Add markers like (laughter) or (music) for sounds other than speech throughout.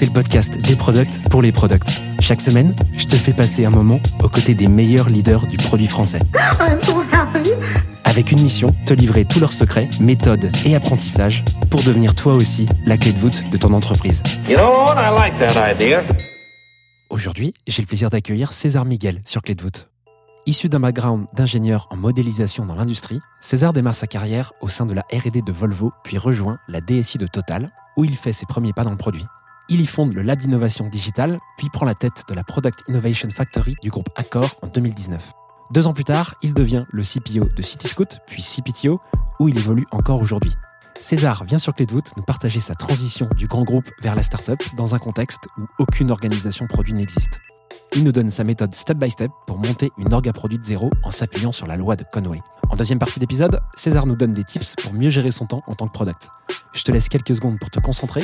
c'est le podcast des products pour les products. Chaque semaine, je te fais passer un moment aux côtés des meilleurs leaders du produit français. Avec une mission, te livrer tous leurs secrets, méthodes et apprentissages pour devenir toi aussi la clé de voûte de ton entreprise. You know what? I like that idea. Aujourd'hui, j'ai le plaisir d'accueillir César Miguel sur Clé de voûte. Issu d'un background d'ingénieur en modélisation dans l'industrie, César démarre sa carrière au sein de la R&D de Volvo, puis rejoint la DSI de Total, où il fait ses premiers pas dans le produit. Il y fonde le lab d'innovation digitale, puis prend la tête de la Product Innovation Factory du groupe Accor en 2019. Deux ans plus tard, il devient le CPO de Cityscoot, puis CPTO, où il évolue encore aujourd'hui. César vient sur Clé de voûte nous partager sa transition du grand groupe vers la start-up dans un contexte où aucune organisation produit n'existe. Il nous donne sa méthode step by step pour monter une orga produit de zéro en s'appuyant sur la loi de Conway. En deuxième partie d'épisode, César nous donne des tips pour mieux gérer son temps en tant que product. Je te laisse quelques secondes pour te concentrer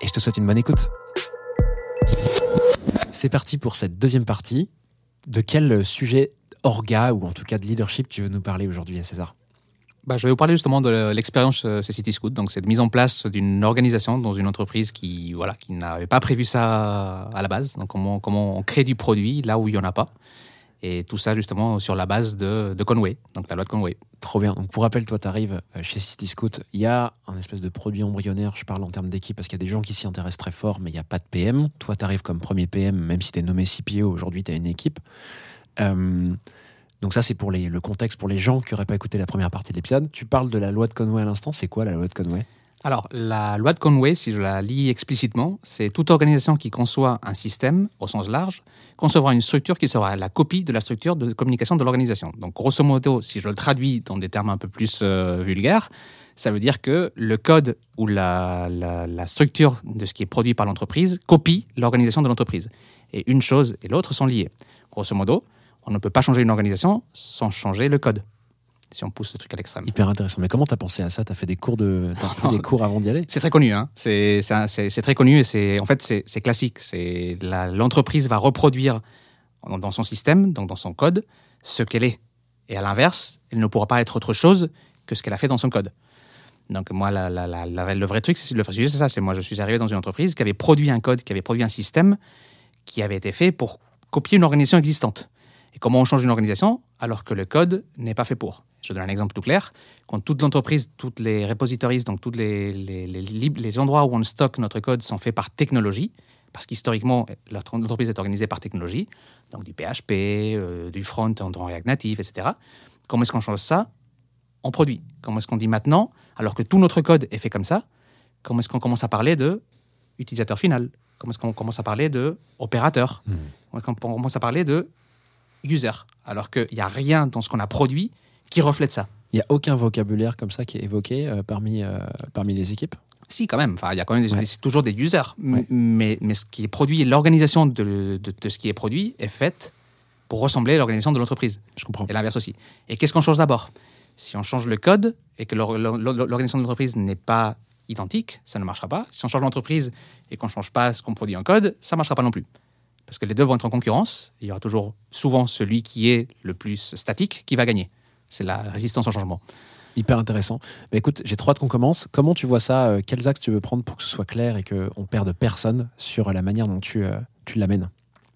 et je te souhaite une bonne écoute. C'est parti pour cette deuxième partie. De quel sujet orga ou en tout cas de leadership tu veux nous parler aujourd'hui, César? Bah, je vais vous parler justement de l'expérience euh, chez Cityscoot. Donc, c'est de mise en place d'une organisation dans une entreprise qui, voilà, qui n'avait pas prévu ça à la base. Donc, comment, comment on crée du produit là où il n'y en a pas. Et tout ça justement sur la base de, Conway, donc la loi de Conway. Trop bien. Donc pour rappel, toi, tu arrives chez Cityscoot. Il y a un espèce de produit embryonnaire. Je parle en termes d'équipe parce qu'il y a des gens qui s'y intéressent très fort, mais il n'y a pas de PM. Toi, tu arrives comme premier PM, même si tu es nommé CPO. Aujourd'hui, tu as une équipe. Euh, donc ça, c'est pour le contexte pour les gens qui n'auraient pas écouté la première partie de l'épisode. Tu parles de la loi de Conway à l'instant. C'est quoi la loi de Conway? Alors, la loi de Conway, si je la lis explicitement, c'est toute organisation qui conçoit un système au sens large concevra une structure qui sera la copie de la structure de communication de l'organisation. Donc, grosso modo, si je le traduis dans des termes un peu plus euh, vulgaires, ça veut dire que le code ou la, la, la structure de ce qui est produit par l'entreprise copie l'organisation de l'entreprise. Et une chose et l'autre sont liées. Grosso modo, on ne peut pas changer une organisation sans changer le code, si on pousse ce truc à l'extrême. Hyper intéressant. Mais comment tu as pensé à ça? Tu as fait des cours, de, (laughs) fait des cours avant d'y aller? C'est très connu, hein. c'est très connu et c'est en fait c'est classique. L'entreprise va reproduire dans dans son système, donc dans son code, ce qu'elle est. Et à l'inverse, elle ne pourra pas être autre chose que ce qu'elle a fait dans son code. Donc moi, la- la- la- la- le vrai truc, c'est le vrai sujet, c'est ça. C'est moi, je suis arrivé dans une entreprise qui avait produit un code, qui avait produit un système qui avait été fait pour copier une organisation existante. Et comment on change une organisation alors que le code n'est pas fait pour? Je donne un exemple tout clair. Quand toute l'entreprise, toutes les repositories, donc tous les, les, les, endroits où on stocke notre code sont faits par technologie, parce qu'historiquement, l'entreprise est organisée par technologie, donc du PHP, euh, du front en React Native, etc. Comment est-ce qu'on change ça? En produit. Comment est-ce qu'on dit maintenant, alors que tout notre code est fait comme ça, comment est-ce qu'on commence à parler de utilisateur final? Comment est-ce qu'on commence à parler de opérateur? Comment est-ce qu'on commence à parler de user Alors qu'il n'y a rien dans ce qu'on a produit qui reflète ça. Il n'y a aucun vocabulaire comme ça qui est évoqué euh, parmi, euh, parmi les équipes? Si, quand même. Enfin, il y a quand même des- Ouais. des- c'est toujours des users. Ouais. Mais, mais ce qui est produit, l'organisation de, de- de ce qui est produit est faite pour ressembler à l'organisation de l'entreprise. Je comprends. Et l'inverse aussi. Et qu'est-ce qu'on change d'abord? Si on change le code et que l'or- l'or- l'organisation de l'entreprise n'est pas identique, ça ne marchera pas. Si on change l'entreprise et qu'on ne change pas ce qu'on produit en code, ça ne marchera pas non plus. Parce que les deux vont être en concurrence. Il y aura toujours souvent celui qui est le plus statique qui va gagner. C'est la résistance au changement. Hyper intéressant. Mais écoute, j'ai trop hâte qu'on commence. Comment tu vois ça euh, Quels axes tu veux prendre pour que ce soit clair et qu'on ne perde personne sur la manière dont tu, euh, tu l'amènes?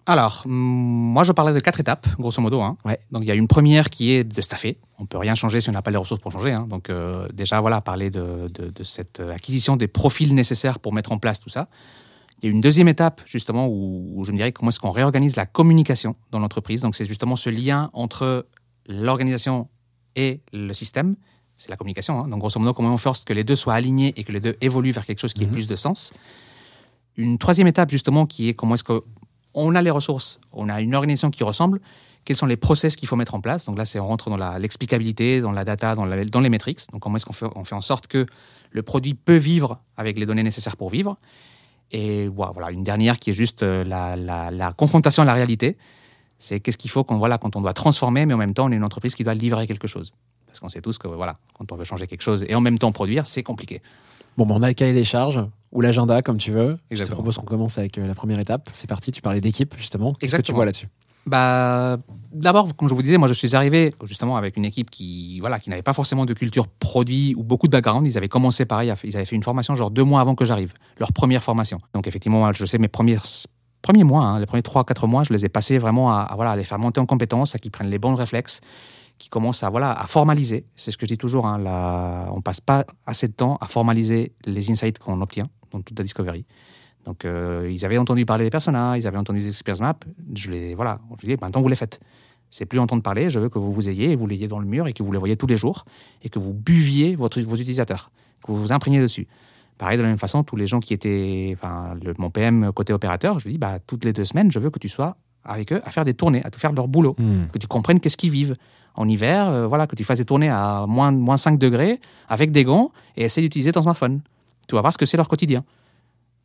Alors, moi, je parlais de quatre étapes, grosso modo. hein. Ouais. Donc, il y a une première qui est de staffer. On peut rien changer si on n'a pas les ressources pour changer. hein. Donc, euh, déjà, voilà, parler de, de- de cette acquisition des profils nécessaires pour mettre en place tout ça. Il y a une deuxième étape, justement, où, où je me dirais comment est-ce qu'on réorganise la communication dans l'entreprise. Donc, c'est justement ce lien entre l'organisation et le système. C'est la communication. hein. Donc, grosso modo, comment on force que les deux soient alignés et que les deux évoluent vers quelque chose qui ait Mhm. plus de sens. Une troisième étape, justement, qui est comment est-ce que on a les ressources, on a une organisation qui ressemble, quels sont les process qu'il faut mettre en place. Donc là, c'est on rentre dans l'explicabilité, dans la data, dans, la- dans les métriques. Donc comment est-ce qu'on fait, on fait en sorte que le produit peut vivre avec les données nécessaires pour vivre. Et voilà, une dernière qui est juste euh, la, la- la confrontation à la réalité. C'est qu'est-ce qu'il faut qu'on voilà quand on doit transformer, mais en même temps on est une entreprise qui doit livrer quelque chose. Parce qu'on sait tous que voilà, quand on veut changer quelque chose et en même temps produire, c'est compliqué. Bon, ben, on a le cahier des charges ou l'agenda, comme tu veux. Je te Exactement. propose qu'on commence avec euh, la première étape. C'est parti, tu parlais d'équipe, justement. Qu'est-ce que tu Exactement. vois là-dessus? Bah, d'abord, comme je vous disais, moi je suis arrivé justement avec une équipe qui, voilà, qui n'avait pas forcément de culture produit ou beaucoup de background. Ils avaient commencé pareil, ils avaient fait une formation genre deux mois avant que j'arrive, leur première formation. Donc effectivement, je sais mes premiers premiers mois, hein, les premiers trois quatre mois, je les ai passés vraiment à, voilà, les faire monter en compétences, à qu'ils prennent les bons réflexes, qui commencent à voilà à formaliser. C'est ce que je dis toujours. Hein, la, on passe pas assez de temps à formaliser les insights qu'on obtient dans toute la discovery. Donc, euh, ils avaient entendu parler des personas, ils avaient entendu des experience maps. Je les, voilà, je dis, maintenant vous les faites. C'est plus entendre parler, je veux que vous vous ayez, et vous l'ayez dans le mur et que vous les voyez tous les jours et que vous buviez votre, vos utilisateurs, que vous vous imprégniez dessus. Pareil, de la même façon, tous les gens qui étaient, enfin, le- mon PM côté opérateur, je lui dis, bah, toutes les deux semaines, je veux que tu sois avec eux à faire des tournées, à tout faire leur boulot, Hmm. que tu comprennes qu'est-ce qu'ils vivent. En hiver, euh, voilà, que tu fasses des tournées à moins, moins 5 degrés avec des gants et essaie d'utiliser ton smartphone. Tu vas voir ce que c'est leur quotidien.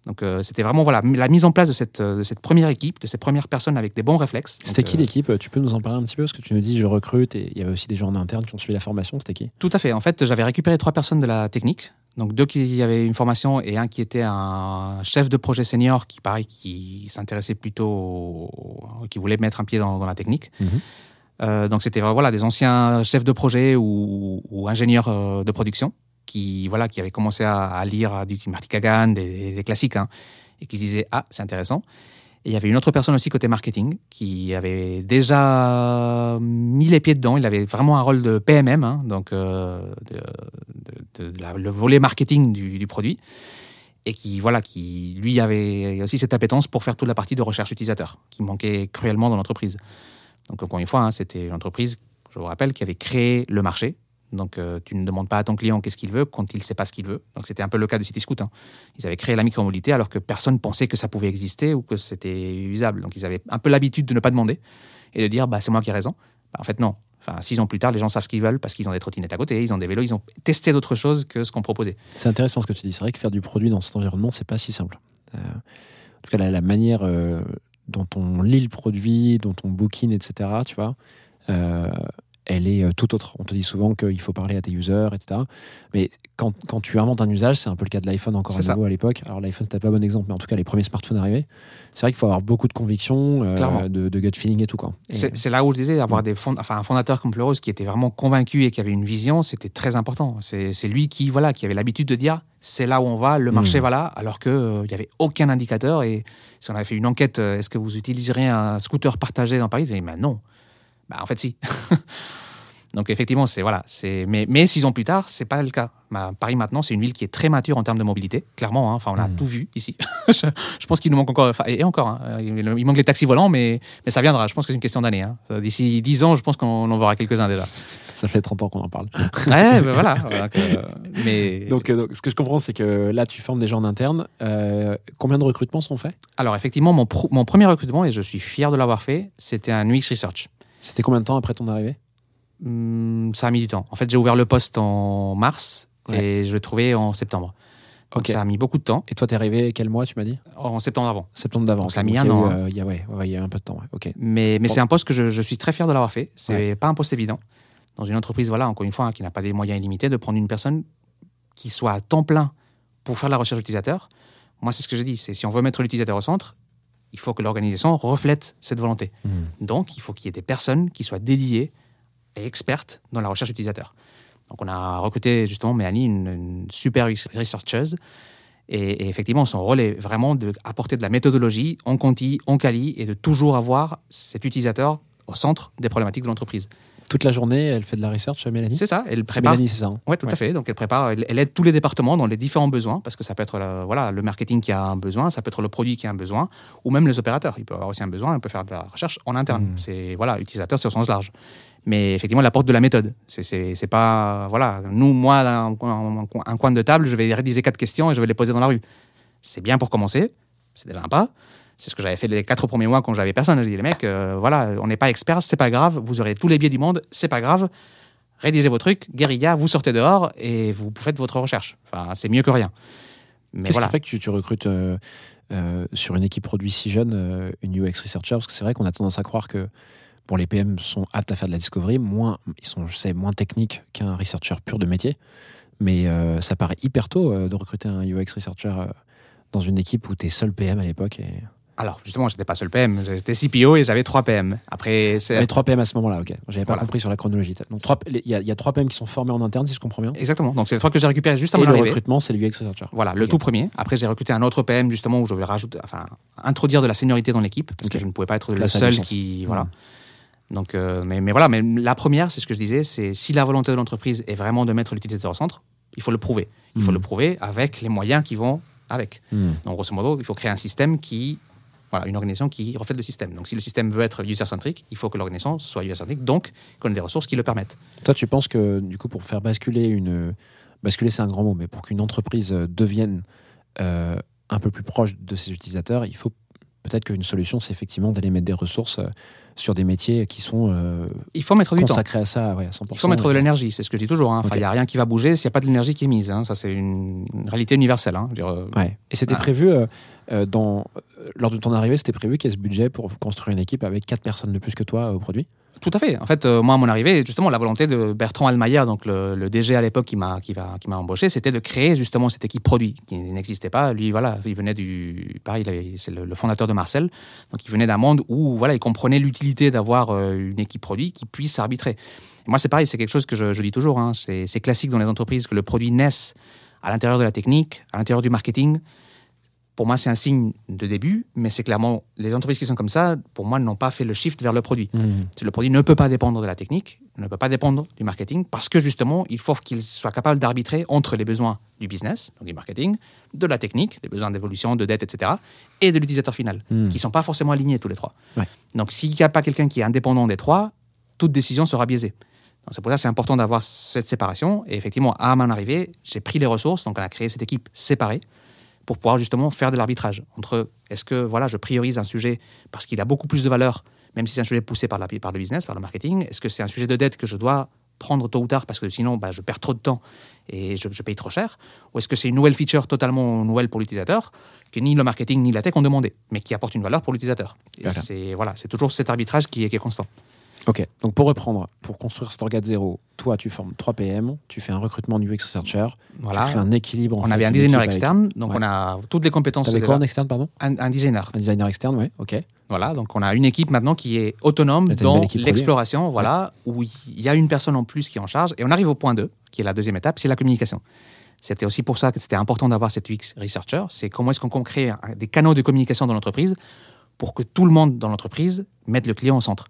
Donc euh, c'était vraiment voilà la mise en place de cette, euh, de cette première équipe, de ces premières personnes avec des bons réflexes. C'était qui euh, l'équipe Tu peux nous en parler un petit peu Parce que tu nous dis, je recrute et il y avait aussi des gens en interne qui ont suivi la formation. C'était qui? Tout à fait. En fait, j'avais récupéré trois personnes de la technique. Donc deux qui avaient une formation et un qui était un chef de projet senior qui, pareil, qui s'intéressait plutôt, au- qui voulait mettre un pied dans, dans la technique. Mhm. Euh, donc c'était voilà des anciens chefs de projet ou, ou ingénieurs de production qui voilà qui avaient commencé à, lire du Marty Kagan, des, classiques, hein, et qui se disaient ah c'est intéressant. Et il y avait une autre personne aussi côté marketing qui avait déjà mis les pieds dedans. Il avait vraiment un rôle de PMM, hein, donc euh, le volet marketing du, du produit, et qui voilà, qui lui avait aussi cette appétence pour faire toute la partie de recherche utilisateur, qui manquait cruellement dans l'entreprise. Donc encore une fois, hein, c'était une entreprise, je vous rappelle, qui avait créé le marché. Donc euh, tu ne demandes pas à ton client qu'est-ce qu'il veut quand il ne sait pas ce qu'il veut. Donc c'était un peu le cas de Cityscoot. Hein. Ils avaient créé la micromobilité alors que personne pensait que ça pouvait exister ou que c'était usable. Donc ils avaient un peu l'habitude de ne pas demander et de dire bah, c'est moi qui ai raison. Bah, en fait non. Enfin, six ans plus tard, les gens savent ce qu'ils veulent parce qu'ils ont des trottinettes à côté, ils ont des vélos, ils ont testé d'autres choses que ce qu'on proposait. C'est intéressant ce que tu dis. C'est vrai que faire du produit dans cet environnement, c'est pas si simple. Euh, en tout cas, la, manière euh, dont on lit le produit, dont on bookine, etc., tu vois, elle est euh, tout autre. On te dit souvent qu'il faut parler à tes users, etc. Mais quand, quand tu inventes un usage, c'est un peu le cas de l'iPhone encore à ça. à l'époque. Alors l'iPhone, c'était pas un bon exemple, mais en tout cas, les premiers smartphones arrivés, c'est vrai qu'il faut avoir beaucoup de conviction, euh, de, de gut feeling et tout. C'est là où je disais, avoir des fond- enfin, un fondateur comme Pleureuse qui était vraiment convaincu et qui avait une vision, c'était très important. C'est c'est lui qui, voilà, qui avait l'habitude de dire c'est là où on va, le marché Mm. va là, alors qu'il n'y avait aucun indicateur. Et si on avait fait une enquête, euh, est-ce que vous utiliserez un scooter partagé dans Paris? Disait, ben non. Bah, en fait, si. (laughs) Donc effectivement, c'est voilà, c'est mais, mais six ans plus tard, c'est pas le cas. Bah, Paris maintenant, c'est une ville qui est très mature en termes de mobilité, clairement. hein. Enfin, on a Mm. tout vu ici. (laughs) je, je pense qu'il nous manque encore, enfin, et encore, hein, il, il manque les taxis volants, mais, mais ça viendra. Je pense que c'est une question d'année. hein. D'ici dix ans, je pense qu'on en verra quelques-uns déjà. Ça fait 30 ans qu'on en parle. (laughs) ouais, ben voilà. voilà que- mais donc, euh, donc, ce que je comprends, c'est que là, tu formes des gens en interne. Euh, combien de recrutements sont faits? Alors effectivement, mon premier recrutement, et je suis fier de l'avoir fait, c'était un UX Research. C'était combien de temps après ton arrivée? Hum, ça a mis du temps. En fait, j'ai ouvert le poste en mars Ouais. et je l'ai trouvé en septembre. Donc ça a mis beaucoup de temps. Et toi, t'es arrivé quel mois, tu m'as dit? En septembre avant. Septembre d'avant. Ça a mis un il y a an, hein. euh, Il y, a, ouais, y a un peu de temps. ouais. Mais, mais Bon. c'est un poste que je, je suis très fier de l'avoir fait. C'est pas un poste évident. Dans une entreprise, voilà, encore une fois, hein, qui n'a pas des moyens illimités, de prendre une personne qui soit à temps plein pour faire de la recherche utilisateur. Moi, c'est ce que j'ai dit. C'est si on veut mettre l'utilisateur au centre, il faut que l'organisation reflète cette volonté. Hmm. Donc, il faut qu'il y ait des personnes qui soient dédiées et expertes dans la recherche utilisateur. Donc, on a recruté justement Mélanie, une, une super researcheuse. Et, et effectivement, son rôle est vraiment d'apporter de la méthodologie, on quanti, on quali, et de toujours avoir cet utilisateur au centre des problématiques de l'entreprise. Toute la journée, elle fait de la research, Mélanie C'est ça, elle prépare. Mélanie, c'est ça. hein Oui, tout Ouais. à fait. Donc, elle prépare, elle, elle aide tous les départements dans les différents besoins, parce que ça peut être le, voilà, le marketing qui a un besoin, ça peut être le produit qui a un besoin, ou même les opérateurs. Il peut avoir aussi un besoin, on peut faire de la recherche en interne. Mm. C'est, voilà, utilisateur sur sens large. Mais effectivement, elle apporte de la méthode. C'est, pas, voilà, nous, moi, un, un- un coin de table, je vais rédiger quatre questions et je vais les poser dans la rue. C'est bien pour commencer, c'est déjà un pas. C'est ce que j'avais fait les quatre premiers mois quand j'avais personne. Je dis, les mecs, euh, voilà, on n'est pas experts, c'est pas grave, vous aurez tous les biais du monde, c'est pas grave. Rédigez vos trucs, guérilla, vous sortez dehors et vous faites votre recherche. Enfin, c'est mieux que rien. Mais Qu'est-ce voilà. qui fait que tu, tu recrutes euh, euh, sur une équipe produit si jeune, une UX researcher? Parce que c'est vrai qu'on a tendance à croire que bon, les PM sont aptes à faire de la discovery, moins, ils sont, je sais, moins techniques qu'un researcher pur de métier. Mais ça paraît hyper tôt de recruter un UX researcher dans une équipe où tu es seul PM à l'époque. Et... Alors, justement, j'étais pas seul PM, j'étais CPO et j'avais trois PM. Après, c'est. Mais 3 PM à ce moment-là, ok. J'avais pas Voilà. compris sur la chronologie. Donc il y, a- il y a 3 PM qui sont formés en interne, si je comprends bien. Exactement. Donc, c'est les trois que j'ai récupérés juste à Et le recrutement, c'est le UX researcher. Voilà, le tout premier. Après, j'ai recruté un autre PM justement où je vais rajouter, enfin, introduire de la seniorité dans l'équipe parce que je ne pouvais pas être le seul qui, voilà. Mhm. Donc, euh, mais, mais voilà, mais la première, c'est ce que je disais, c'est si la volonté de l'entreprise est vraiment de mettre l'utilisateur au centre, il faut le prouver. Il faut Mhm. le prouver avec les moyens qui vont avec. Hmm. Donc, grosso modo, il faut créer un système qui, voilà, une organisation qui reflète le système. Donc, si le système veut être user-centric, il faut que l'organisation soit user-centric, donc qu'on ait des ressources qui le permettent. Toi, tu penses que du coup, pour faire basculer une. Basculer, c'est un grand mot, mais pour qu'une entreprise euh, devienne euh, un peu plus proche de ses utilisateurs, il faut peut-être qu'une solution, c'est effectivement d'aller mettre des ressources euh, sur des métiers qui sont euh, Il faut mettre du temps. consacrés à ça ouais, à 100%. Il faut mettre de l'énergie, c'est ce que je dis toujours. hein. Enfin, il n'y a rien qui va bouger s'il n'y a pas de l'énergie qui est mise. hein. Ça, c'est une, une réalité universelle. hein. Je veux dire, euh, Ouais. Et c'était Ah. prévu, euh, dans, lors de ton arrivée, c'était prévu qu'il y ait ce budget pour construire une équipe avec 4 personnes de plus que toi au produit? Tout à fait. En fait, euh, moi, à mon arrivée, justement, la volonté de Bertrand Almayer, donc le, le DG à l'époque qui m'a qui qui m'a embauché, c'était de créer justement cette équipe produit qui n'existait pas. Lui, voilà, il venait du pareil, c'est le, le fondateur de Marcel, donc il venait d'un monde où voilà, il comprenait l'utilité d'avoir euh, une équipe produit qui puisse arbitrer. Et moi, c'est pareil, c'est quelque chose que je, dis toujours. hein. c'est classique dans les entreprises que le produit naisse à l'intérieur de la technique, à l'intérieur du marketing. Pour moi, c'est un signe de début, mais c'est clairement les entreprises qui sont comme ça, pour moi, n'ont pas fait le shift vers le produit. C'est Le produit ne peut pas dépendre de la technique, ne peut pas dépendre du marketing, parce que justement, il faut qu'il soit capable d'arbitrer entre les besoins du business, donc du marketing, de la technique, les besoins d'évolution, de dette, etc., et de l'utilisateur final, Mm. qui ne sont pas forcément alignés tous les trois. Ouais. Donc, s'il n'y a pas quelqu'un qui est indépendant des trois, toute décision sera biaisée. C'est pour ça que c'est important d'avoir cette séparation. Et effectivement, à mon arrivée, j'ai pris les ressources, donc on a créé cette équipe séparée pour pouvoir justement faire de l'arbitrage entre est-ce que voilà, je priorise un sujet parce qu'il a beaucoup plus de valeur, même si c'est un sujet poussé par, la, par le business, par le marketing Est-ce que c'est un sujet de dette que je dois prendre tôt ou tard parce que sinon bah, je perds trop de temps et je, je paye trop cher? Ou est-ce que c'est une nouvelle feature totalement nouvelle pour l'utilisateur que ni le marketing ni la tech ont demandé, mais qui apporte une valeur pour l'utilisateur? Voilà. C'est voilà, toujours cet arbitrage qui est, qui est constant. Ok, donc pour reprendre, pour construire cet orga de zéro, toi tu formes 3 PM, tu fais un recrutement du UX researcher, tu crées un équilibre. On fait, avait un designer avec- externe, donc Ouais. on a toutes les compétences. T'avais quoi en externe, pardon un, un designer. Un designer externe, ouais, ok. Voilà, donc on a une équipe maintenant qui est autonome dans l'exploration, voilà, où il y a une personne en plus qui est en charge. Et on arrive au point 2, qui est la deuxième étape, c'est la communication. C'était aussi pour ça que c'était important d'avoir cette UX researcher. C'est comment est-ce qu'on crée des canaux de communication dans l'entreprise pour que tout le monde dans l'entreprise mette le client au centre.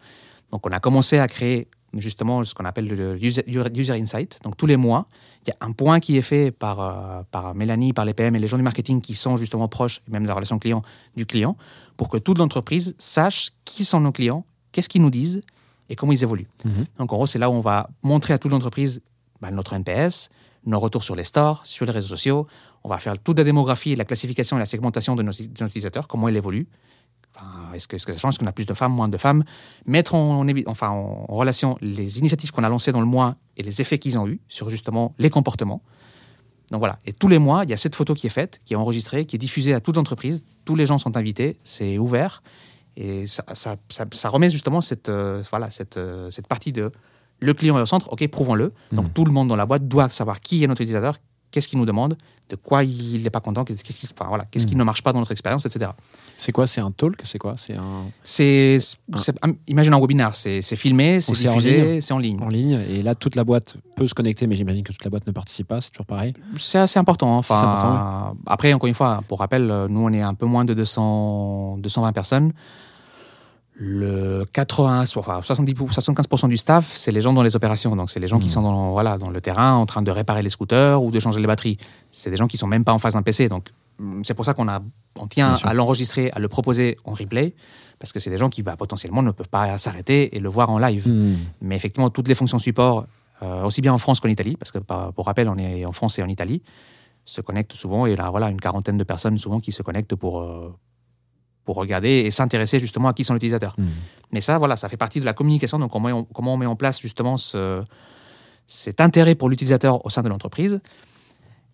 Donc on a commencé à créer justement ce qu'on appelle le user, user insight. Donc tous les mois, il y a un point qui est fait par, euh, par Mélanie, par les PM et les gens du marketing qui sont justement proches, même de la relation client, du client, pour que toute l'entreprise sache qui sont nos clients, qu'est-ce qu'ils nous disent et comment ils évoluent. Mhm. Donc en gros, c'est là où on va montrer à toute l'entreprise bah, notre NPS, nos retours sur les stores, sur les réseaux sociaux. On va faire toute la démographie, la classification et la segmentation de nos, de nos utilisateurs, comment ils évoluent. Enfin, est-ce, que, ça change? Est-ce qu'on a plus de femmes, moins de femmes? Mettre en, en évi- enfin, en relation les initiatives qu'on a lancées dans le mois et les effets qu'ils ont eus sur justement les comportements. Donc voilà, et tous les mois, il y a cette photo qui est faite, qui est enregistrée, qui est diffusée à toute l'entreprise. Tous les gens sont invités, c'est ouvert. Et ça, ça, ça- ça remet justement cette, euh, voilà, cette, euh, cette partie de le client est au centre, ok, prouvons-le. Donc tout le monde dans la boîte doit savoir qui est notre utilisateur, qu'est-ce qu'il nous demande, de quoi il n'est pas content, qu'est-ce qui, enfin, voilà, qu'est-ce qui ne marche pas dans notre expérience, etc. C'est quoi C'est un talk C'est quoi C'est un C'est, c'est- imagine un webinaire, c'est, filmé, c'est diffusé, c'est en ligne. en ligne et là toute la boîte peut se connecter, mais j'imagine que toute la boîte ne participe pas. C'est toujours pareil. C'est assez important. hein. Enfin, Après, encore une fois, pour rappel, euh, nous, on est un peu moins de 200, 220 personnes. Le 80, so- enfin, 70, 75% du staff, c'est les gens dans les opérations. Donc, c'est les gens qui Mhm. sont dans, voilà, dans le terrain en train de réparer les scooters ou de changer les batteries. C'est des gens qui sont même pas en face d'un PC. Donc, hum, c'est pour ça qu'on a, on tient à l'enregistrer, à le proposer en replay, parce que c'est des gens qui, bah, potentiellement, ne peuvent pas s'arrêter et le voir en live. Hmm. Mais effectivement, toutes les fonctions support, euh, aussi bien en France qu'en Italie, parce que par- pour rappel, on est en France et en Italie, se connectent souvent. Et là, voilà, une quarantaine de personnes souvent qui se connectent pour, euh, pour regarder et s'intéresser justement à qui sont les utilisateurs. Hmm. Mais ça, voilà, ça fait partie de la communication. Donc, comment on, comment on met en place justement ce, cet intérêt pour l'utilisateur au sein de l'entreprise.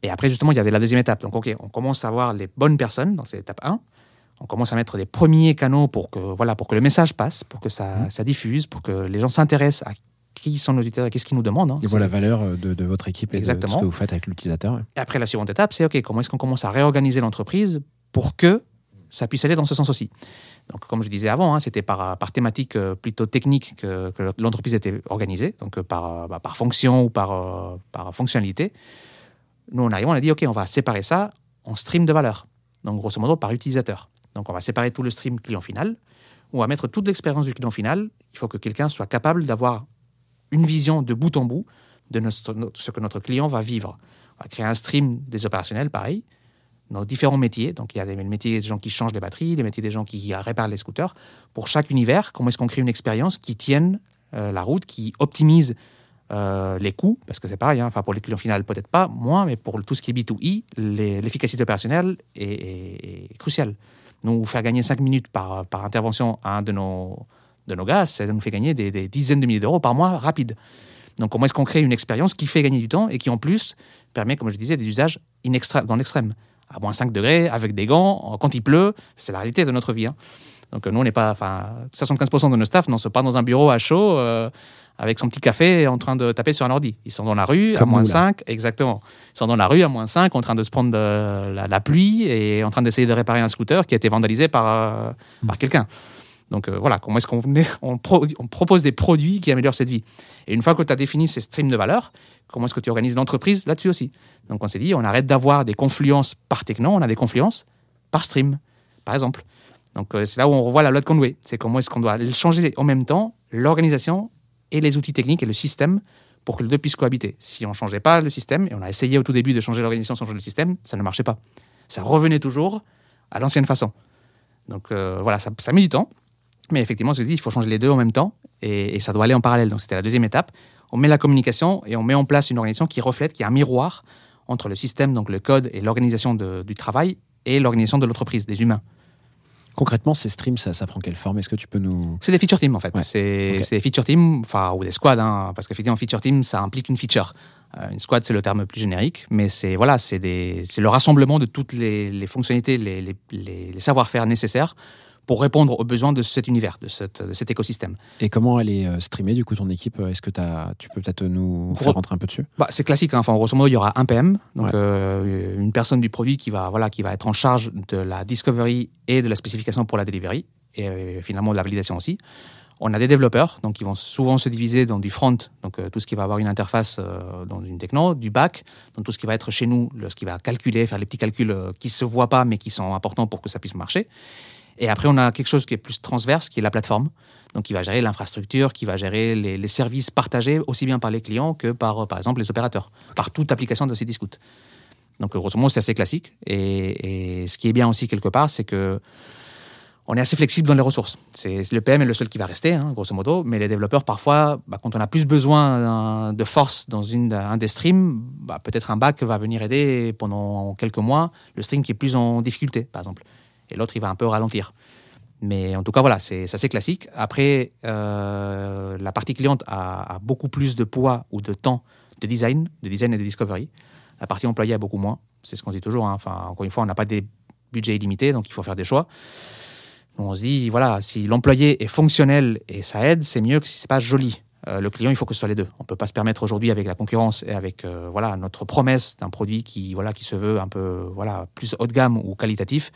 Et après, justement, il y a la deuxième étape. Donc, OK, on commence à avoir les bonnes personnes dans cette étape 1. On commence à mettre des premiers canaux pour que, voilà, pour que le message passe, pour que ça, ça diffuse, pour que les gens s'intéressent à qui sont nos utilisateurs qu'est-ce qu'ils nous demandent. hein. Ils voient la valeur euh, de, de votre équipe et de Exactement. ce que vous faites avec l'utilisateur. ouais. Et après, la suivante étape, c'est OK, comment est-ce qu'on commence à réorganiser l'entreprise pour que ça puisse aller dans ce sens aussi Donc, comme je disais avant, hein, c'était par, par thématique euh, plutôt technique que, l'entreprise était organisée, donc euh, par, euh, bah, par fonction ou par, par fonctionnalité. Nous, on arrive, on a dit OK, on va séparer ça en stream de valeur. Donc, grosso modo, par utilisateur. Donc, on va séparer tout le stream client final. On va mettre toute l'expérience du client final. Il faut que quelqu'un soit capable d'avoir une vision de bout en bout de ce que notre client va vivre. On va créer un stream des opérationnels, pareil, dans différents métiers. Donc, il y a le métier des gens qui changent les batteries, les métiers des gens qui réparent les scooters. Pour chaque univers, comment est-ce qu'on crée une expérience qui tienne euh, la route, qui optimise euh, les coûts, parce que c'est pareil, hein, enfin pour les clients finaux peut-être pas, moins, mais pour tout ce qui est B2E, les- l'efficacité opérationnelle est, cruciale. Nous, faire gagner 5 minutes par, intervention à un de nos, de nos gars, ça nous fait gagner des, dizaines de milliers d'euros par mois rapide. Donc, comment est-ce qu'on crée une expérience qui fait gagner du temps et qui, en plus, permet, comme je disais, des usages dans l'extrême? À moins 5 degrés, avec des gants, quand il pleut, c'est la réalité de notre vie. hein. Donc, nous, on n'est pas. Enfin, 75% de nos staff n'en sont pas dans un bureau à chaud euh, avec son petit café en train de taper sur un ordi. Ils sont dans la rue Comme à moins nous, là. 5, exactement. Ils sont dans la rue à moins 5, en train de se prendre de la, la pluie et en train d'essayer de réparer un scooter qui a été vandalisé par, euh, par quelqu'un. Donc euh, voilà, comment est-ce qu'on propose des produits qui améliorent cette vie. Et une fois que tu as défini ces streams de valeur, comment est-ce que tu organises l'entreprise là-dessus aussi? Donc on s'est dit, on arrête d'avoir des confluences par techno, on a des confluences par stream, par exemple. Donc euh, c'est là où on revoit la loi de Conway. C'est comment est-ce qu'on doit changer en même temps l'organisation et les outils techniques et le système pour que les deux puissent cohabiter. Si on ne changeait pas le système, et on a essayé au tout début de changer l'organisation sans changer le système, ça ne marchait pas. Ça revenait toujours à l'ancienne façon. Donc euh, voilà, ça, ça met du temps. Mais effectivement, je dis, il faut changer les deux en même temps et, et ça doit aller en parallèle. Donc c'était la deuxième étape. On met la communication et on met en place une organisation qui reflète, qui est un miroir entre le système, donc le code et l'organisation du travail et l'organisation de l'entreprise, des humains. Concrètement, ces streams, ça, ça prend quelle forme? Est-ce que tu peux nous. C'est des feature teams en fait. Ouais. C'est des feature teams, enfin, ou des squads, hein, parce qu'effectivement, feature team, ça implique une feature. Euh, une squad, c'est le terme plus générique, mais c'est voilà, c'est le rassemblement de toutes les, les fonctionnalités, les, les- les- les savoir-faire nécessaires pour répondre aux besoins de cet univers, de, cette- de cet écosystème. Et comment elle est euh, streamée, du coup, ton équipe Est-ce que tu peux peut-être nous Gros- faire rentrer un peu dessus? Bah, c'est classique. Hein. Enfin, grosso modo, il y aura un PM, donc Ouais. euh, une personne du produit qui va, voilà, qui va être en charge de la discovery et de la spécification pour la delivery, et euh, finalement de la validation aussi. On a des développeurs, donc ils vont souvent se diviser dans du front, donc euh, tout ce qui va avoir une interface euh, dans une techno, du back, donc tout ce qui va être chez nous, le- ce qui va calculer, faire les petits calculs euh, qui se voient pas mais qui sont importants pour que ça puisse marcher. Et après, on a quelque chose qui est plus transverse, qui est la plateforme. Donc, qui va gérer l'infrastructure, qui va gérer les, les services partagés aussi bien par les clients que par, euh, par exemple, les opérateurs, par toute application de Cityscoot. Donc, grosso modo, c'est assez classique. Et, et ce qui est bien aussi, quelque part, c'est que on est assez flexible dans les ressources. C'est le PM est le seul qui va rester, hein, grosso modo. Mais les développeurs, parfois, bah, quand on a plus besoin euh, de force dans une, un des streams, bah, peut-être un back va venir aider pendant quelques mois le stream qui est plus en difficulté, par exemple. Et l'autre, il va un peu ralentir. Mais en tout cas, voilà, c'est assez classique. Après, euh, la partie cliente a, a beaucoup plus de poids ou de temps de design, de design et de discovery. La partie employée a beaucoup moins. C'est ce qu'on dit toujours. hein. Enfin, encore une fois, on n'a pas des budgets illimités, donc il faut faire des choix. On se dit, voilà, si l'employé est fonctionnel et ça aide, c'est mieux que si c'est pas joli. Euh, le client, il faut que ce soit les deux. On ne peut pas se permettre aujourd'hui, avec la concurrence et avec euh, voilà, notre promesse d'un produit qui, voilà, qui se veut un peu voilà, plus haut de gamme ou qualitatif,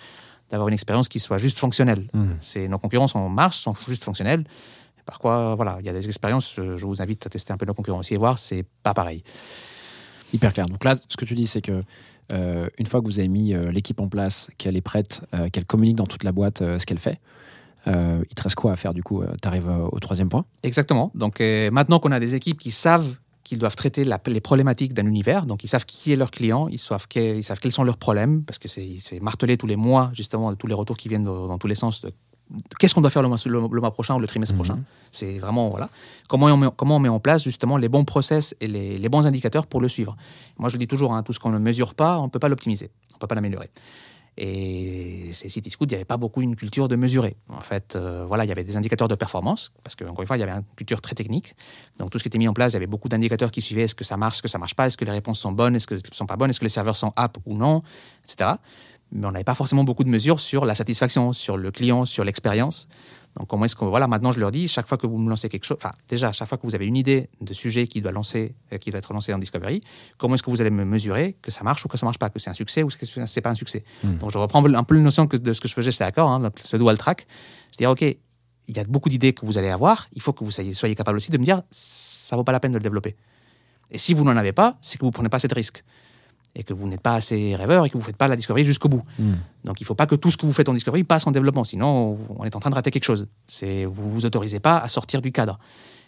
d'avoir une expérience qui soit juste fonctionnelle. C'est Nos concurrents en marche, sont juste fonctionnels. Par quoi, voilà, il y a des expériences, je vous invite à tester un peu nos concurrents aussi et voir, c'est pas pareil. Hyper clair. Donc là, ce que tu dis, c'est que euh, une fois que vous avez mis euh, l'équipe en place, qu'elle est prête, euh, qu'elle communique dans toute la boîte ce qu'elle fait, il te reste quoi à faire du coup Tu arrives au troisième point? Exactement. Donc maintenant qu'on a des équipes qui savent qu'ils doivent traiter la- les problématiques d'un univers, donc ils savent qui est leur client, ils savent, que- ils savent quels sont leurs problèmes, parce que c'est martelé tous les mois, justement, tous les retours qui viennent dans, dans tous les sens. de- Qu'est-ce qu'on doit faire le mois, le- le mois prochain ou le trimestre Mhm. prochain C'est vraiment, voilà. Comment on, met, comment on met en place, justement, les bons process et les, les bons indicateurs pour le suivre. Moi, je le dis toujours, hein, tout ce qu'on ne mesure pas, on ne peut pas l'optimiser, on ne peut pas l'améliorer. Et ces Cityscoot, il n'y avait pas beaucoup une culture de mesurer. En fait, euh, voilà, il y avait des indicateurs de performance, parce qu'encore une fois, il y avait une culture très technique. Donc tout ce qui était mis en place, il y avait beaucoup d'indicateurs qui suivaient est-ce que ça marche, est-ce que ça marche pas, est-ce que les réponses sont bonnes, est-ce que ne sont pas bonnes, est-ce que les serveurs sont app ou non, etc. mais on n'avait pas forcément beaucoup de mesures sur la satisfaction, sur le client, sur l'expérience. Donc comment est-ce que voilà maintenant je leur dis chaque fois que vous me lancez quelque chose, enfin déjà chaque fois que vous avez une idée de sujet qui doit lancer, euh, qui doit être lancé en Discovery, comment est-ce que vous allez me mesurer que ça marche ou que ça marche pas, que c'est un succès ou que c'est pas un succès? Donc je reprends un peu la notion que- de ce que je faisais chez Accor, hein, ce dual track. Je dis ok, il y a beaucoup d'idées que vous allez avoir, il faut que vous soyez, soyez capable aussi de me dire ça vaut pas la peine de le développer. Et si vous n'en avez pas, c'est que vous prenez pas assez de risques et que vous n'êtes pas assez rêveur et que vous ne faites pas la discovery jusqu'au bout. Donc il ne faut pas que tout ce que vous faites en discovery passe en développement, sinon on est en train de rater quelque chose. C'est vous vous autorisez pas à sortir du cadre.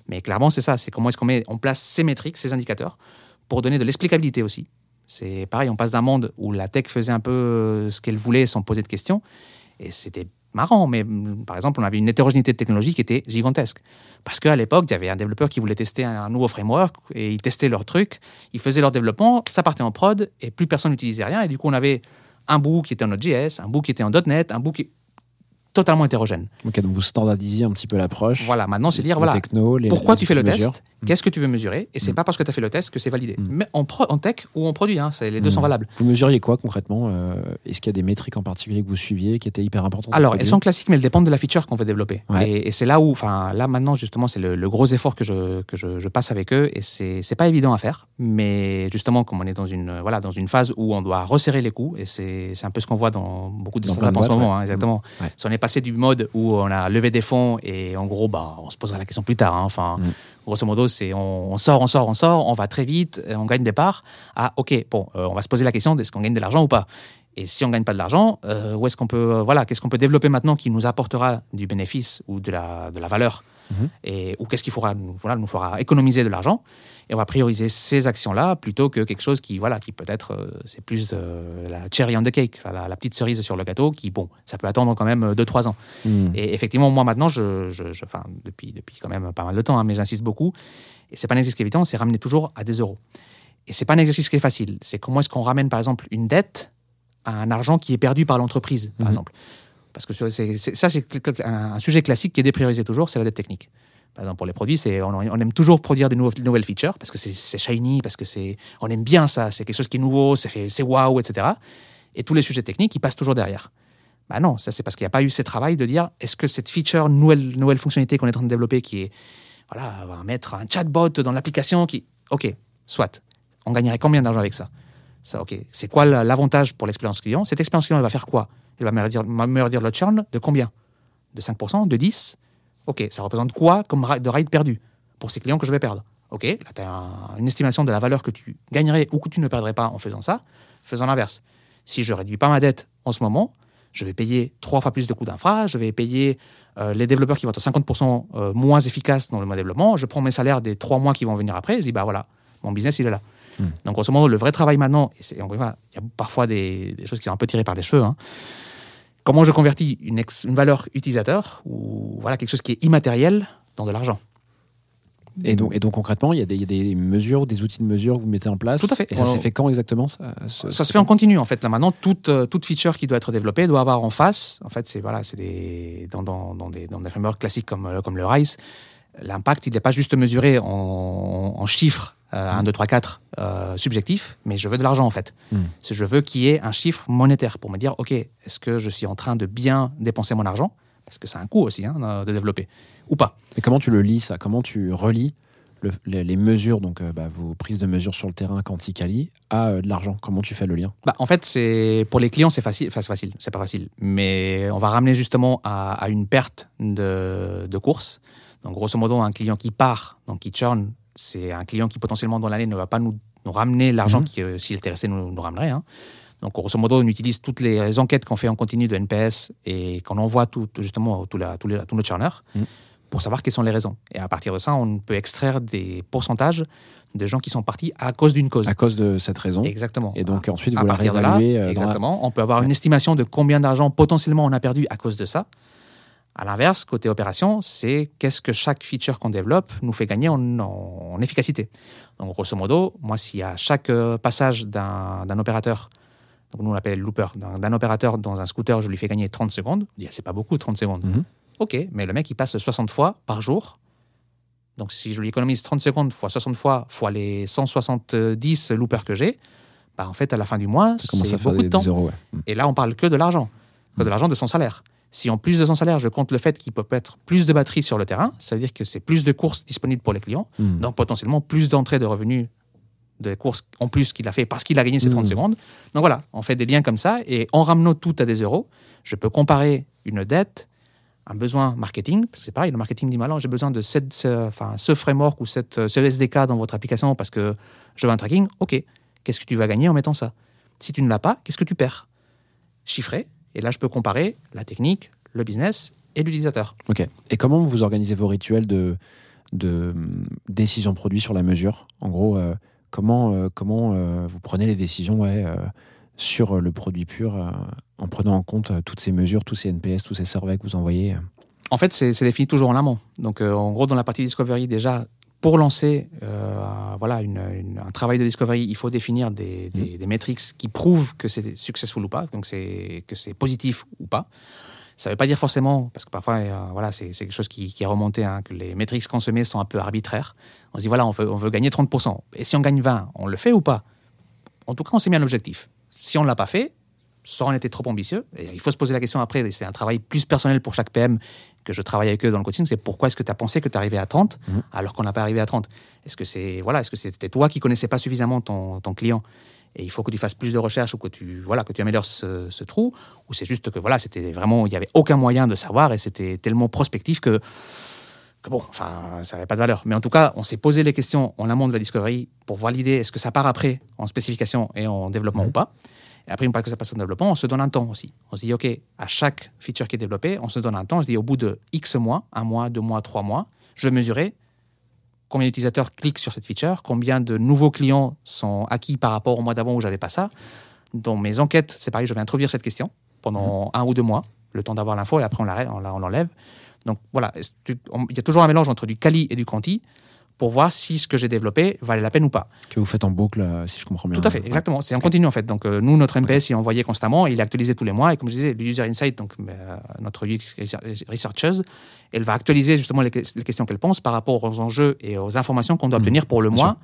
Mais clairement c'est ça, c'est comment est-ce qu'on met en place ces métriques, ces indicateurs pour donner de l'explicabilité aussi. C'est pareil, on passe d'un monde où la tech faisait un peu ce qu'elle voulait sans poser de questions et c'était marrant, mais mm, par exemple, on avait une hétérogénéité de technologie qui était gigantesque. Parce qu'à l'époque, il y avait un développeur qui voulait tester un nouveau framework et ils testaient leur truc, ils faisaient leur développement, ça partait en prod et plus personne n'utilisait rien. Et du coup, on avait un bout qui était en Node.js, un bout qui était en .NET, un bout qui totalement hétérogène. Ok, donc vous standardisiez un petit peu l'approche. Voilà, maintenant, c'est dire, voilà, technos, les- pourquoi les tu fais le mesures. test Qu'est-ce que tu veux mesurer Et c'est pas parce que tu as fait le test que c'est validé. Mais en, pro- en tech ou en produit, hein, les deux sont valables. Vous mesuriez quoi concrètement euh, Est-ce qu'il y a des métriques en particulier que vous suiviez qui étaient hyper importantes Alors, elles sont classiques, mais elles dépendent de la feature qu'on veut développer. Ouais. Et, et c'est là où, enfin, là maintenant, justement, c'est le, le gros effort que je, que je, je passe avec eux. Et c'est pas évident à faire. Mais justement, comme on est dans une, voilà, dans une phase où on doit resserrer les coûts, et c'est un peu ce qu'on voit dans beaucoup de startups en ce moment, hein, exactement. Ouais. Si on est du mode où on a levé des fonds et en gros, bah, on se posera la question plus tard. hein. Enfin, Mm. grosso modo, c'est on, on sort, on sort, on sort, on va très vite, et on gagne des parts. Ah, ok, bon, euh, on va se poser la question est-ce qu'on gagne de l'argent ou pas? Et si on gagne pas de l'argent, euh, où est-ce qu'on peut, euh, voilà, qu'est-ce qu'on peut développer maintenant qui nous apportera du bénéfice ou de la, de la valeur? Mhm. et, Ou qu'est-ce qui fera, nous- voilà, nous fera économiser de l'argent? Et on va prioriser ces actions-là plutôt que quelque chose qui, voilà, qui peut-être, euh, c'est plus euh, la cherry on the cake, la, la petite cerise sur le gâteau qui, bon, ça peut attendre quand même 2-3 ans. Hmm. Et effectivement, moi maintenant, je, je, depuis, depuis quand même pas mal de temps, hein, mais j'insiste beaucoup. Et c'est pas un exercice qui est évident, c'est ramener toujours à des euros. Et c'est pas un exercice qui est facile. C'est comment est-ce qu'on ramène, par exemple, une dette à un argent qui est perdu par l'entreprise, par Mhm. exemple. Parce que ça, c'est un, un sujet classique qui est dépriorisé toujours, c'est la dette technique. Par exemple, pour les produits, on, aime toujours produire des nouveaux- de nouvelles features parce que c'est shiny, parce que c'est on aime bien ça, c'est quelque chose qui est nouveau, c'est waouh, etc. Et tous les sujets techniques, ils passent toujours derrière. Bah non, ça c'est parce qu'il n'y a pas eu ce travail de dire est-ce que cette feature, nouvelle, nouvelle fonctionnalité qu'on est en train de développer, qui est, voilà, on va mettre un chatbot dans l'application, qui, ok, soit, on gagnerait combien d'argent avec ça? Ça, ok, c'est quoi la- l'avantage pour l'expérience client? Cette expérience client, elle va faire quoi? Elle va me redire le churn de combien? De 5% De 10 Ok, ça représente quoi comme de ride perdu pour ces clients que je vais perdre? Ok, là tu as une estimation de la valeur que tu gagnerais ou que tu ne perdrais pas en faisant ça. Faisant l'inverse. Si je réduis pas ma dette en ce moment, je vais payer trois fois plus de coûts d'infra, je vais payer euh, les développeurs qui vont être 50% euh, moins efficaces dans le mois de développement, je prends mes salaires des trois mois qui vont venir après, je dis, bah voilà, mon business, il est là. Donc, grosso modo, le vrai travail maintenant, et c'est- il y a parfois des, des choses qui sont un peu tirées par les cheveux, hein. Comment je convertis une, ex- une valeur utilisateur, ou voilà, quelque chose qui est immatériel, dans de l'argent. Et donc, et donc concrètement, il y, a des, il y a des mesures, des outils de mesure que vous mettez en place. Tout à fait. Et ça s'est fait quand exactement ça, ce- Ça se fait en continu en fait. Là maintenant, toute, euh, toute feature qui doit être développée doit avoir en face. En fait, c'est voilà, c'est des dans, dans, dans des dans des frameworks classiques comme euh, comme le RISE. L'impact, il n'est pas juste mesuré en, en chiffres euh, 1, 2, 3, 4 euh, subjectifs, mais je veux de l'argent en fait. Mm. C'est- Je veux qu'il y ait un chiffre monétaire pour me dire, ok, est-ce que je suis en train de bien dépenser mon argent? Parce que c'est un coût aussi hein, de développer ou pas. Et comment tu le lis ça? Comment tu relis le- les, les mesures, donc euh, bah, vos prises de mesures sur le terrain quanti-cali, à euh, de l'argent? Comment tu fais le lien? Bah, en fait, c'est pour les clients, c'est facile. Enfin, c'est facile, c'est pas facile. Mais on va ramener justement à, à une perte de, de course. Donc, grosso modo, un client qui part, donc qui churn, c'est un client qui potentiellement dans l'année ne va pas nous, nous ramener l'argent Mhm. qui, euh, s'il était resté, nous, nous ramènerait. hein. Donc, grosso modo, on utilise toutes les enquêtes qu'on fait en continu de NPS et qu'on envoie tout, justement à tous à les- à nos churners Mhm. pour savoir quelles sont les raisons. Et à partir de ça, on peut extraire des pourcentages de gens qui sont partis à cause d'une cause. À cause de cette raison. Exactement. Et donc À- ensuite, à vous la partir de là, euh, la- exactement, on peut avoir une estimation de combien d'argent potentiellement on a perdu à cause de ça. À l'inverse, côté opération, c'est qu'est-ce que chaque feature qu'on développe nous fait gagner en, en efficacité. Donc, grosso modo, moi, si à chaque euh, passage d'un opérateur, donc nous on l'appelle looper, d'un opérateur dans un scooter, je lui fais gagner 30 secondes, on dit, Ah, c'est pas beaucoup 30 secondes. Mhm. Ok, mais le mec, il passe 60 fois par jour. Donc, si je lui économise 30 secondes fois 60 fois fois les 170 loopers que j'ai, bah, en fait, à la fin du mois, c'est beaucoup de temps. des euros. ouais. Mm. Et là, on parle que de l'argent, que de l'argent de son salaire. Si en plus de son salaire, je compte le fait qu'il peut être plus de batterie sur le terrain, ça veut dire que c'est plus de courses disponibles pour les clients, Mm. donc potentiellement plus d'entrées de revenus de courses en plus qu'il a fait parce qu'il a gagné ces 30 Mm. secondes. Donc voilà, on fait des liens comme ça et en ramenant tout à des euros, je peux comparer une dette, un besoin marketing, parce que c'est pareil, le marketing dit malin, j'ai besoin de cette, ce, enfin, ce framework ou cette, ce SDK dans votre application parce que je veux un tracking. Ok, qu'est-ce que tu vas gagner en mettant ça? Si tu ne l'as pas, qu'est-ce que tu perds? Chiffré, et là je peux comparer la technique, le business et l'utilisateur. Ok. Et comment vous organisez vos rituels de, de hum, décision produit sur la mesure? En gros, euh, comment, euh, comment euh, vous prenez les décisions ouais, sur le produit pur en prenant en compte toutes ces mesures, tous ces NPS, tous ces surveys que vous envoyez? En fait, c'est c'est défini toujours en amont. Donc, euh, en gros, dans la partie discovery, déjà, pour lancer euh, voilà, une- une- un travail de discovery, il faut définir des, des, des metrics qui prouvent que c'est successful ou pas, donc c'est que c'est positif ou pas. Ça ne veut pas dire forcément, parce que parfois, euh, voilà, c'est quelque chose qui, qui est remonté, hein, que les metrics consommés sont un peu arbitraires. On se dit, voilà, on veut, on veut gagner 30%. Et si on gagne 20, on le fait ou pas? En tout cas, on s'est mis un objectif. Si on ne l'a pas fait, ça aurait été trop ambitieux. Et il faut se poser la question après, c'est un travail plus personnel pour chaque PM que je travaille avec eux dans le coaching, c'est pourquoi est-ce que tu as pensé que tu arrivé à 30 Mhm. alors qu'on n'a pas arrivé à 30 Est-ce que c'est voilà, est-ce que c'était toi qui connaissais pas suffisamment ton, ton client? Et il faut que tu fasses plus de recherches ou que tu voilà que tu améliores ce, ce trou ou c'est juste que voilà c'était vraiment il y avait aucun moyen de savoir et c'était tellement prospectif que que bon enfin ça n'avait pas de valeur. Mais en tout cas on s'est posé les questions en amont de la discovery pour valider est-ce que ça part après en spécification et en développement ou pas et après, une fois que ça passe en développement, on se donne un temps aussi. On se dit, OK, à chaque feature qui est développée, on se donne un temps. On se dit, au bout de X mois, un mois, deux mois, trois mois, je vais mesurer combien d'utilisateurs cliquent sur cette feature, combien de nouveaux clients sont acquis par rapport au mois d'avant où j'avais pas ça. Dans mes enquêtes, c'est pareil, je vais introduire cette question pendant un ou deux mois, le temps d'avoir l'info, et après on l'enlève. Donc voilà, il y a toujours un mélange entre du quali et du quanti pour voir si ce que j'ai développé valait la peine ou pas. que vous faites en boucle, euh, si je comprends bien. Tout à fait, exactement. C'est en continu en fait. Donc euh, nous, notre MPS, il est envoyé constamment, il est actualisé tous les mois. Et comme je disais, le User Insight, donc euh, notre UX Researcheuse, elle va actualiser justement les, que- les questions qu'elle pense par rapport aux enjeux et aux informations qu'on doit Mhm, obtenir pour le bien mois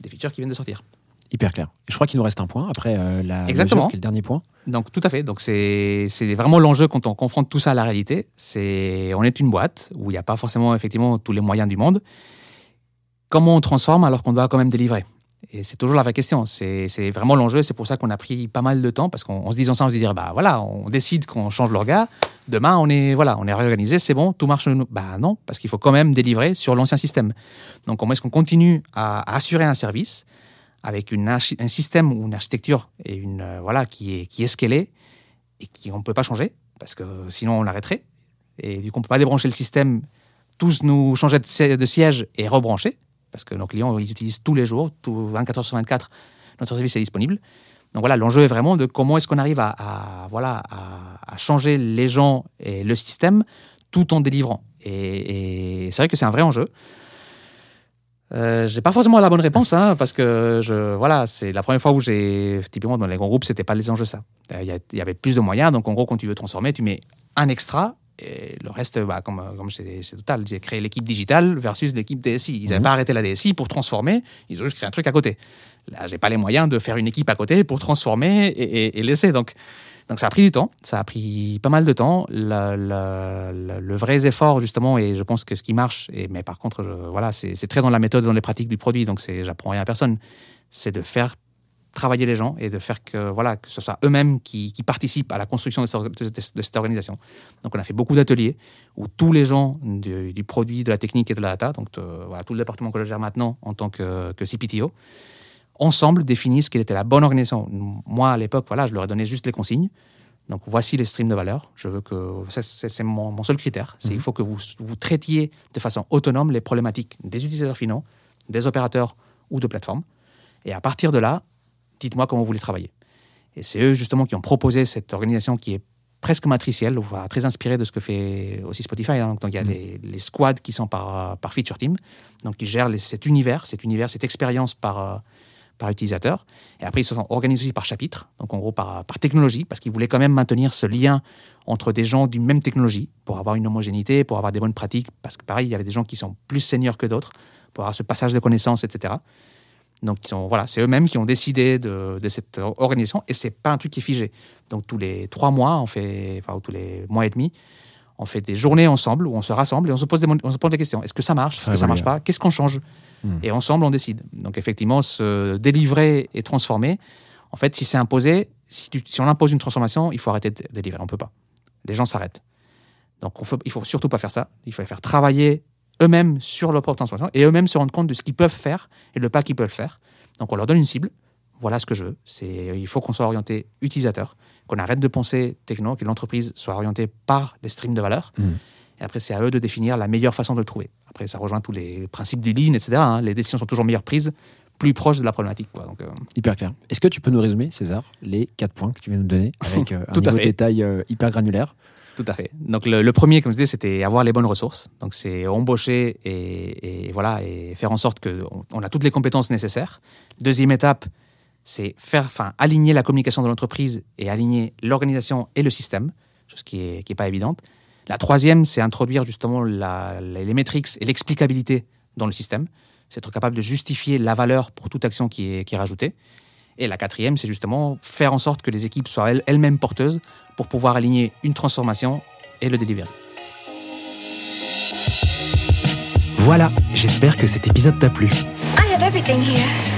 des features qui viennent de sortir. Hyper clair. Et je crois qu'il nous reste un point après euh, la Exactement. mesure, qui est le dernier point. Donc tout à fait. Donc c'est c'est vraiment l'enjeu quand on confronte tout ça à la réalité. C'est on est une boîte où il n'y a pas forcément effectivement tous les moyens du monde. Comment on transforme alors qu'on doit quand même délivrer Et c'est toujours la vraie question. C'est vraiment l'enjeu. C'est pour ça qu'on a pris pas mal de temps parce qu'en en se disant ça, on se dit bah voilà, on décide qu'on change l'orga. Demain, on est voilà, on est réorganisé, c'est bon, tout marche. Bah non, parce qu'il faut quand même délivrer sur l'ancien système. Donc comment est-ce qu'on continue à, assurer un service avec une un système ou une architecture et une euh, voilà qui est qui est scalée et qui on peut pas changer parce que sinon on l'arrêterait et du coup on peut pas débrancher le système tous nous changer de siège et rebrancher parce que nos clients ils utilisent tous les jours tout 24 heures sur 24 notre service est disponible. Donc voilà l'enjeu est vraiment de comment est-ce qu'on arrive à, voilà à, changer les gens et le système tout en délivrant. Et, c'est vrai que c'est un vrai enjeu. Euh, j'ai pas forcément la bonne réponse, hein, parce que voilà, c'est la première fois où j'ai, typiquement dans les grands groupes, c'était pas les enjeux ça. Il y, y avait plus de moyens, donc en gros, quand tu veux transformer, tu mets un extra, et le reste, bah, comme, comme c'est c'est total, j'ai créé l'équipe digitale versus l'équipe DSI. Ils n'avaient Mhm. pas arrêté la DSI pour transformer, ils ont juste créé un truc à côté. Là, j'ai pas les moyens de faire une équipe à côté pour transformer et, et- et laisser. Donc, donc ça a pris du temps, ça a pris pas mal de temps. Le vrai effort justement, et je pense que ce qui marche, et, mais par contre, je- voilà, c'est c'est très dans la méthode, dans les pratiques du produit, donc c'est j'apprends rien à personne. C'est de faire travailler les gens et de faire que voilà que ce soit eux-mêmes qui, qui participent à la construction de, cette de- organisation. Donc on a fait beaucoup d'ateliers où tous les gens du, du produit, de la technique et de la data, donc euh, voilà, tout le département que je gère maintenant en tant que, que CPTO, ensemble définissent quelle était la bonne organisation. Moi, à l'époque, voilà, je leur ai donné juste les consignes. Donc, voici les streams de valeur. Je veux que c'est mon, mon seul critère. C'est il faut que vous, vous traitiez de façon autonome les problématiques des utilisateurs finaux, des opérateurs ou de plateformes. Et à partir de là, dites-moi comment vous voulez travailler. Et c'est eux justement qui ont proposé cette organisation qui est presque matricielle, très inspirée de ce que fait aussi Spotify. hein. Donc il y a les, les squads qui sont par, par feature team, donc qui gèrent les- cet univers, cet univers, cette expérience par, euh, par utilisateur. Et après, ils se sont organisés aussi par chapitre, donc en gros par, par technologie, parce qu'ils voulaient quand même maintenir ce lien entre des gens d'une même technologie, pour avoir une homogénéité, pour avoir des bonnes pratiques, parce que pareil, il y avait des gens qui sont plus seniors que d'autres, pour avoir ce passage de connaissances, etc. Donc ils sont, voilà, c'est eux-mêmes qui ont décidé de, de cette organisation et c'est pas un truc qui est figé. Donc tous les trois mois, on fait, enfin ou tous les mois et demi, on fait des journées ensemble où on se rassemble et on se pose des, on se pose des questions. Est-ce que ça marche? Est-ce que ça marche pas? Qu'est-ce qu'on change? Hmm. Et ensemble, on décide. Donc effectivement, se délivrer et transformer. En fait, si c'est imposé, si, tu- si on impose une transformation, il faut arrêter de délivrer. On peut pas. Les gens s'arrêtent. Donc on faut, il faut surtout pas faire ça. Il faut les faire travailler eux-mêmes sur leur propre transformation et eux-mêmes se rendre compte de ce qu'ils peuvent faire et le pas qu'ils peuvent faire. Donc on leur donne une cible. Voilà ce que je veux. C'est, il faut qu'on soit orienté utilisateur, qu'on arrête de penser techno, que l'entreprise soit orientée par les streams de valeur. Mhm. Et après, c'est à eux de définir la meilleure façon de le trouver. Après, ça rejoint tous les principes du lean, etc. hein. Les décisions sont toujours meilleures prises, plus proches de la problématique. Quoi. Donc, euh, Hyper clair. Est-ce que tu peux nous résumer, César, les quatre points que tu viens de nous donner avec (laughs) euh, un Tout à niveau de fait. détail euh, hyper granulaire Tout à fait. Donc le, premier, comme je disais, c'était avoir les bonnes ressources. Donc c'est embaucher et, voilà et faire en sorte que on, a toutes les compétences nécessaires. Deuxième étape, c'est faire, enfin aligner la communication de l'entreprise et aligner l'organisation et le système, chose qui est pas évidente. La troisième, c'est introduire justement les métriques et l'explicabilité dans le système. C'est être capable de justifier la valeur pour toute action qui est rajoutée. Et la quatrième, c'est justement faire en sorte que les équipes soient elles- elles-mêmes porteuses pour pouvoir aligner une transformation et le delivery. Voilà, j'espère que cet épisode t'a plu. I have everything here.